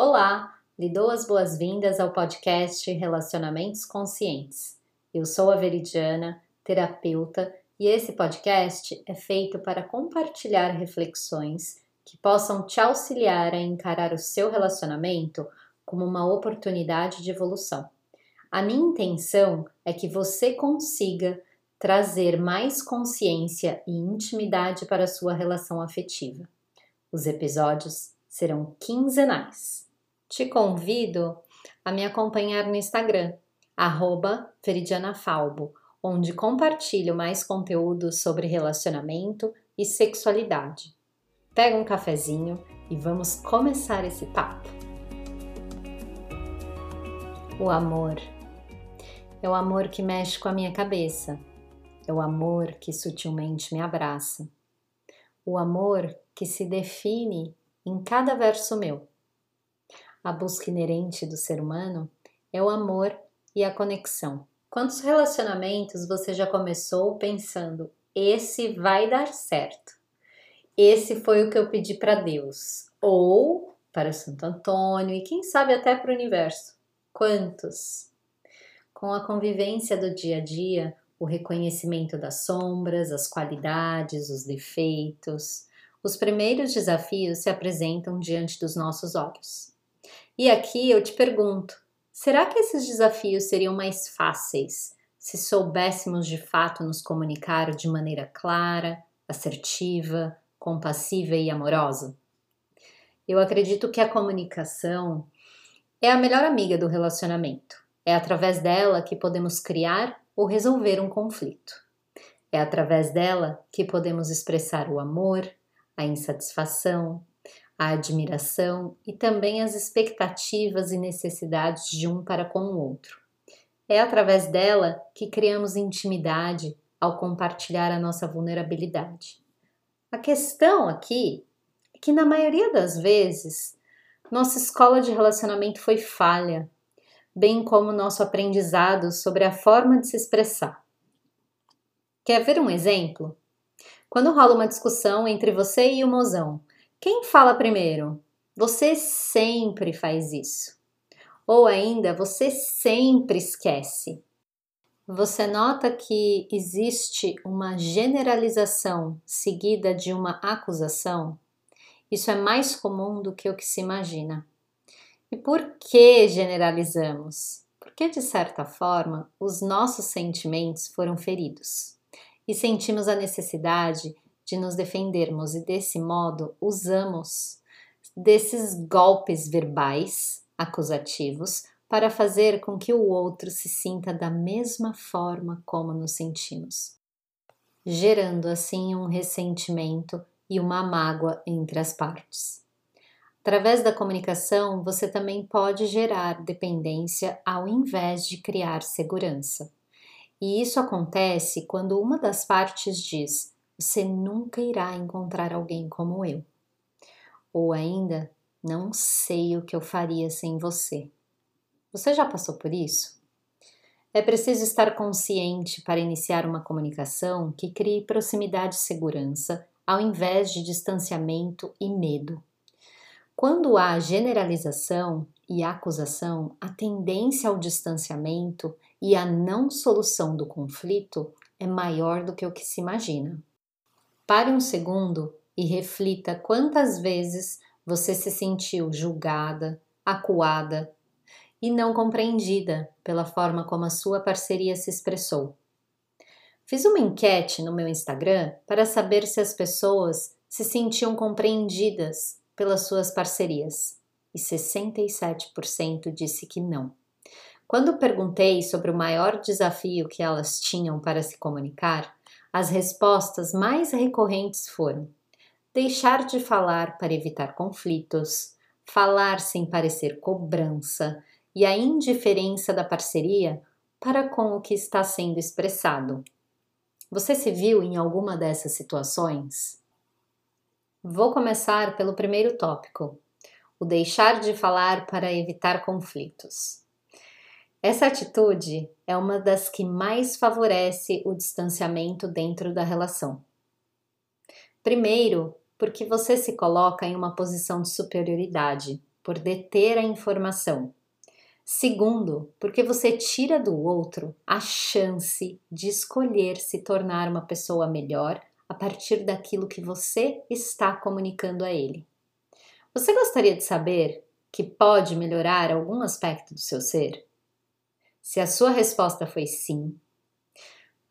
Olá, lhe dou as boas-vindas ao podcast Relacionamentos Conscientes. Eu sou a Veridiana, terapeuta, e esse podcast é feito para compartilhar reflexões que possam te auxiliar a encarar o seu relacionamento como uma oportunidade de evolução. A minha intenção é que você consiga trazer mais consciência e intimidade para a sua relação afetiva. Os episódios serão quinzenais. Te convido a me acompanhar no Instagram, @veridianafalbo, onde compartilho mais conteúdo sobre relacionamento e sexualidade. Pega um cafezinho e vamos começar esse papo. O amor é o amor que mexe com a minha cabeça, é o amor que sutilmente me abraça, o amor que se define em cada verso meu a busca inerente do ser humano é o amor e a conexão. Quantos relacionamentos você já começou pensando: esse vai dar certo? Esse foi o que eu pedi para Deus, ou para Santo Antônio e quem sabe até para o universo. Quantos? Com a convivência do dia a dia, o reconhecimento das sombras, as qualidades, os defeitos, os primeiros desafios se apresentam diante dos nossos olhos. E aqui eu te pergunto: será que esses desafios seriam mais fáceis se soubéssemos de fato nos comunicar de maneira clara, assertiva, compassiva e amorosa? Eu acredito que a comunicação é a melhor amiga do relacionamento. É através dela que podemos criar ou resolver um conflito. É através dela que podemos expressar o amor, a insatisfação, a admiração e também as expectativas e necessidades de um para com o outro. É através dela que criamos intimidade ao compartilhar a nossa vulnerabilidade. A questão aqui é que, na maioria das vezes, nossa escola de relacionamento foi falha, bem como nosso aprendizado sobre a forma de se expressar. Quer ver um exemplo? Quando rola uma discussão entre você e o mozão, quem fala primeiro? Você sempre faz isso. Ou ainda, você sempre esquece. Você nota que existe uma generalização seguida de uma acusação? Isso é mais comum do que o que se imagina. E por que generalizamos? Porque, de certa forma, os nossos sentimentos foram feridos e sentimos a necessidade de nos defendermos e desse modo usamos desses golpes verbais acusativos para fazer com que o outro se sinta da mesma forma como nos sentimos, gerando assim um ressentimento e uma mágoa entre as partes. Através da comunicação, você também pode gerar dependência ao invés de criar segurança. E isso acontece quando uma das partes diz: você nunca irá encontrar alguém como eu. Ou ainda, não sei o que eu faria sem você. Você já passou por isso? É preciso estar consciente para iniciar uma comunicação que crie proximidade e segurança, ao invés de distanciamento e medo. Quando há generalização e acusação, a tendência ao distanciamento e a não solução do conflito é maior do que o que se imagina. Pare um segundo e reflita quantas vezes você se sentiu julgada, acuada e não compreendida pela forma como a sua parceria se expressou. Fiz uma enquete no meu Instagram para saber se as pessoas se sentiam compreendidas pelas suas parcerias e 67% disse que não. Quando perguntei sobre o maior desafio que elas tinham para se comunicar, as respostas mais recorrentes foram: deixar de falar para evitar conflitos, falar sem parecer cobrança e a indiferença da parceria para com o que está sendo expressado. Você se viu em alguma dessas situações? Vou começar pelo primeiro tópico: o deixar de falar para evitar conflitos. Essa atitude é uma das que mais favorece o distanciamento dentro da relação. Primeiro, porque você se coloca em uma posição de superioridade, por deter a informação. Segundo, porque você tira do outro a chance de escolher se tornar uma pessoa melhor a partir daquilo que você está comunicando a ele. Você gostaria de saber que pode melhorar algum aspecto do seu ser? Se a sua resposta foi sim,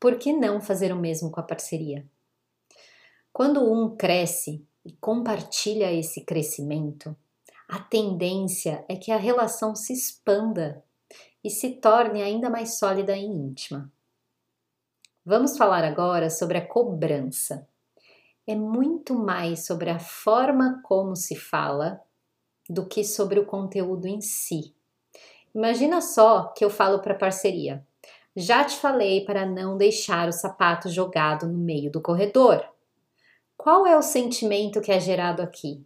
por que não fazer o mesmo com a parceria? Quando um cresce e compartilha esse crescimento, a tendência é que a relação se expanda e se torne ainda mais sólida e íntima. Vamos falar agora sobre a cobrança. É muito mais sobre a forma como se fala do que sobre o conteúdo em si. Imagina só que eu falo para parceria: já te falei para não deixar o sapato jogado no meio do corredor. Qual é o sentimento que é gerado aqui?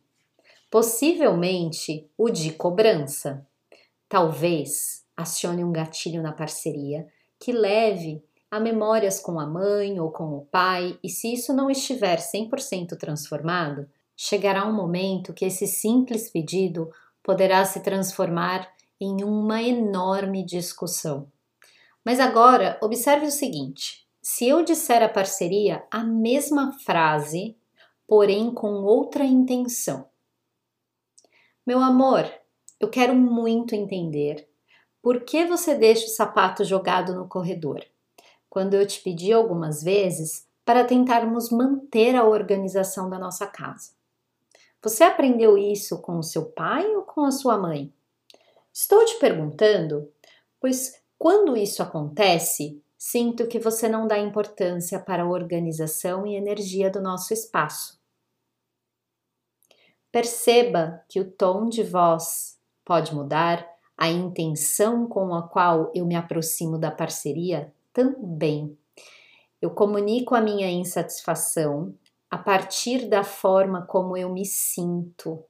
Possivelmente o de cobrança. Talvez acione um gatilho na parceria que leve a memórias com a mãe ou com o pai, e se isso não estiver 100% transformado, chegará um momento que esse simples pedido poderá se transformar em uma enorme discussão. Mas agora, observe o seguinte: se eu disser à parceria a mesma frase, porém com outra intenção. Meu amor, eu quero muito entender por que você deixa o sapato jogado no corredor, quando eu te pedi algumas vezes para tentarmos manter a organização da nossa casa. Você aprendeu isso com o seu pai ou com a sua mãe? Estou te perguntando, pois quando isso acontece, sinto que você não dá importância para a organização e energia do nosso espaço. Perceba que o tom de voz pode mudar, a intenção com a qual eu me aproximo da parceria também. Eu comunico a minha insatisfação a partir da forma como eu me sinto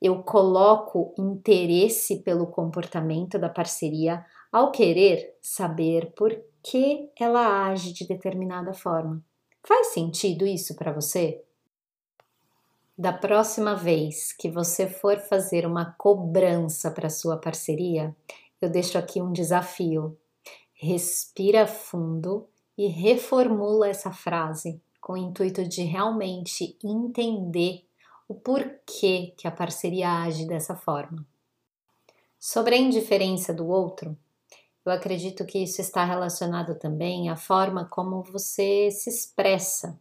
eu coloco interesse pelo comportamento da parceria ao querer saber por que ela age de determinada forma. Faz sentido isso para você? Da próxima vez que você for fazer uma cobrança para sua parceria, eu deixo aqui um desafio. Respira fundo e reformula essa frase com o intuito de realmente entender o porquê que a parceria age dessa forma. Sobre a indiferença do outro, eu acredito que isso está relacionado também à forma como você se expressa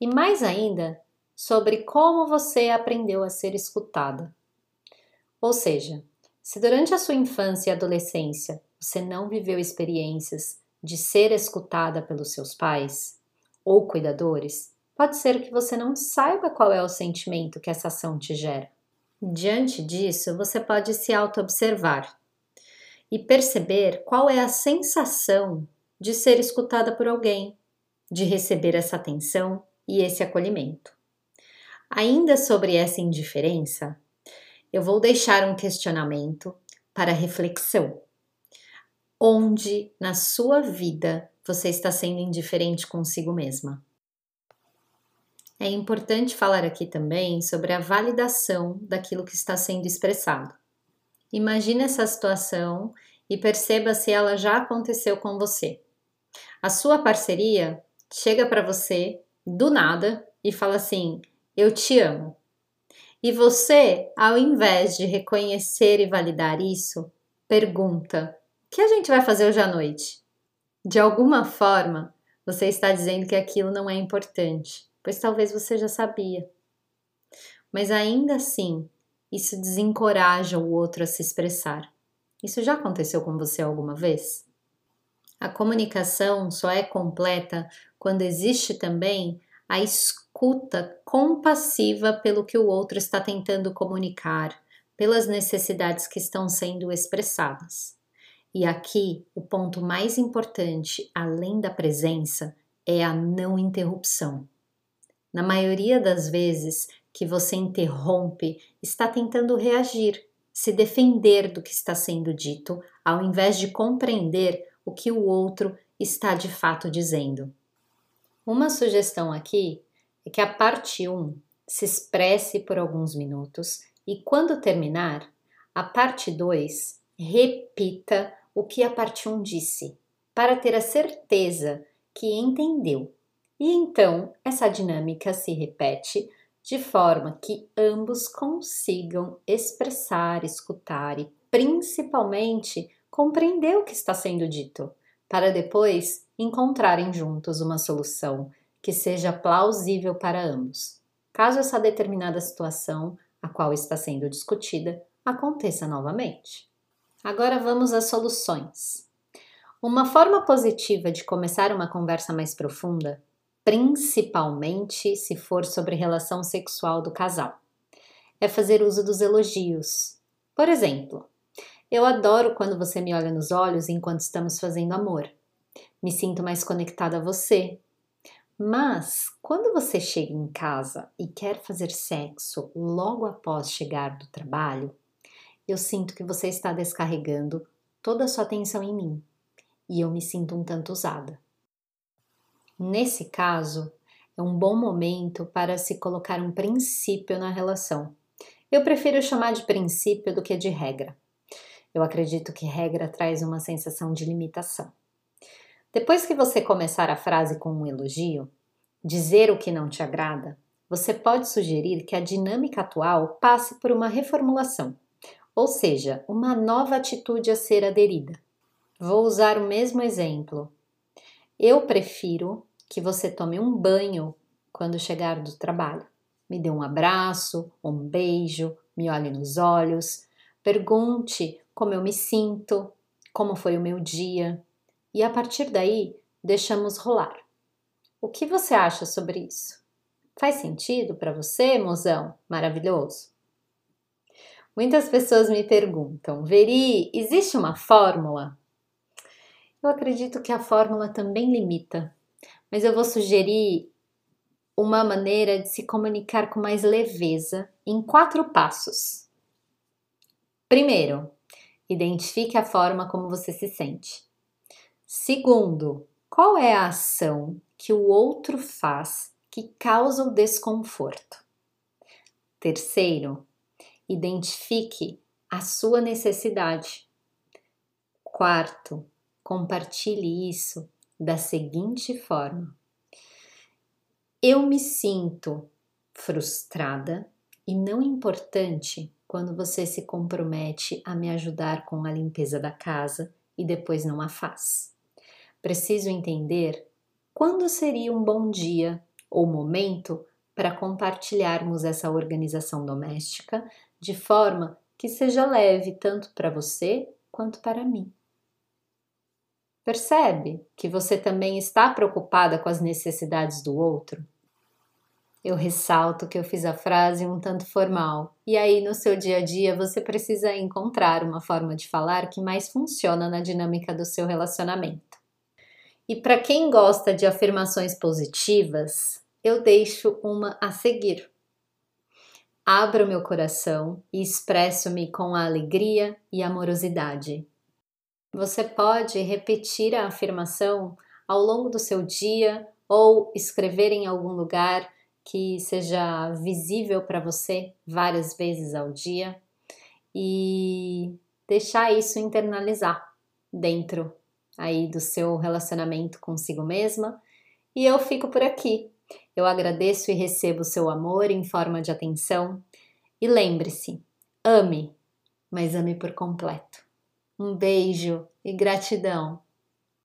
e, mais ainda, sobre como você aprendeu a ser escutada. Ou seja, se durante a sua infância e adolescência você não viveu experiências de ser escutada pelos seus pais ou cuidadores, pode ser que você não saiba qual é o sentimento que essa ação te gera. Diante disso, você pode se auto-observar e perceber qual é a sensação de ser escutada por alguém, de receber essa atenção e esse acolhimento. Ainda sobre essa indiferença, eu vou deixar um questionamento para reflexão. Onde na sua vida você está sendo indiferente consigo mesma? É importante falar aqui também sobre a validação daquilo que está sendo expressado. Imagine essa situação e perceba se ela já aconteceu com você. A sua parceria chega para você do nada e fala assim: Eu te amo. E você, ao invés de reconhecer e validar isso, pergunta: O que a gente vai fazer hoje à noite? De alguma forma, você está dizendo que aquilo não é importante pois talvez você já sabia. Mas ainda assim, isso desencoraja o outro a se expressar. Isso já aconteceu com você alguma vez? A comunicação só é completa quando existe também a escuta compassiva pelo que o outro está tentando comunicar, pelas necessidades que estão sendo expressadas. E aqui, o ponto mais importante, além da presença, é a não interrupção. Na maioria das vezes que você interrompe, está tentando reagir, se defender do que está sendo dito, ao invés de compreender o que o outro está de fato dizendo. Uma sugestão aqui é que a parte 1 se expresse por alguns minutos E quando terminar, a parte 2 repita o que a parte 1 um disse, para ter a certeza que entendeu. E então essa dinâmica se repete de forma que ambos consigam expressar, escutar e principalmente compreender o que está sendo dito, para depois encontrarem juntos uma solução que seja plausível para ambos, caso essa determinada situação, a qual está sendo discutida, aconteça novamente. Agora vamos às soluções. Uma forma positiva de começar uma conversa mais profunda, principalmente se for sobre relação sexual do casal, é fazer uso dos elogios. Por exemplo, eu adoro quando você me olha nos olhos enquanto estamos fazendo amor. Me sinto mais conectada a você. Mas quando você chega em casa e quer fazer sexo logo após chegar do trabalho, eu sinto que você está descarregando toda a sua atenção em mim e eu me sinto um tanto usada. Nesse caso, é um bom momento para se colocar um princípio na relação. Eu prefiro chamar de princípio do que de regra. Eu acredito que regra traz uma sensação de limitação. Depois que você começar a frase com um elogio, dizer o que não te agrada, você pode sugerir que a dinâmica atual passe por uma reformulação ou seja, uma nova atitude a ser aderida. Vou usar o mesmo exemplo. Eu prefiro que você tome um banho quando chegar do trabalho. Me dê um abraço, um beijo, me olhe nos olhos, pergunte como eu me sinto, como foi o meu dia, e a partir daí deixamos rolar. O que você acha sobre isso? Faz sentido para você, mozão? Maravilhoso? Muitas pessoas me perguntam, Veri, existe uma fórmula? Eu acredito que a fórmula também limita, mas eu vou sugerir uma maneira de se comunicar com mais leveza em quatro passos. Primeiro, identifique a forma como você se sente. Segundo, qual é a ação que o outro faz que causa o desconforto? Terceiro, Identifique a sua necessidade. Quarto, compartilhe isso da seguinte forma: Eu me sinto frustrada e não importante quando você se compromete a me ajudar com a limpeza da casa e depois não a faz. Preciso entender quando seria um bom dia ou momento para compartilharmos essa organização doméstica de forma que seja leve tanto para você quanto para mim. Percebe que você também está preocupada com as necessidades do outro? Eu ressalto que eu fiz a frase um tanto formal, e aí no seu dia a dia você precisa encontrar uma forma de falar que mais funciona na dinâmica do seu relacionamento. E para quem gosta de afirmações positivas, eu deixo uma a seguir abro meu coração e expresso-me com alegria e amorosidade. Você pode repetir a afirmação ao longo do seu dia ou escrever em algum lugar que seja visível para você várias vezes ao dia e deixar isso internalizar dentro aí do seu relacionamento consigo mesma. E eu fico por aqui eu agradeço e recebo seu amor em forma de atenção. E lembre-se, ame, mas ame por completo. Um beijo e gratidão.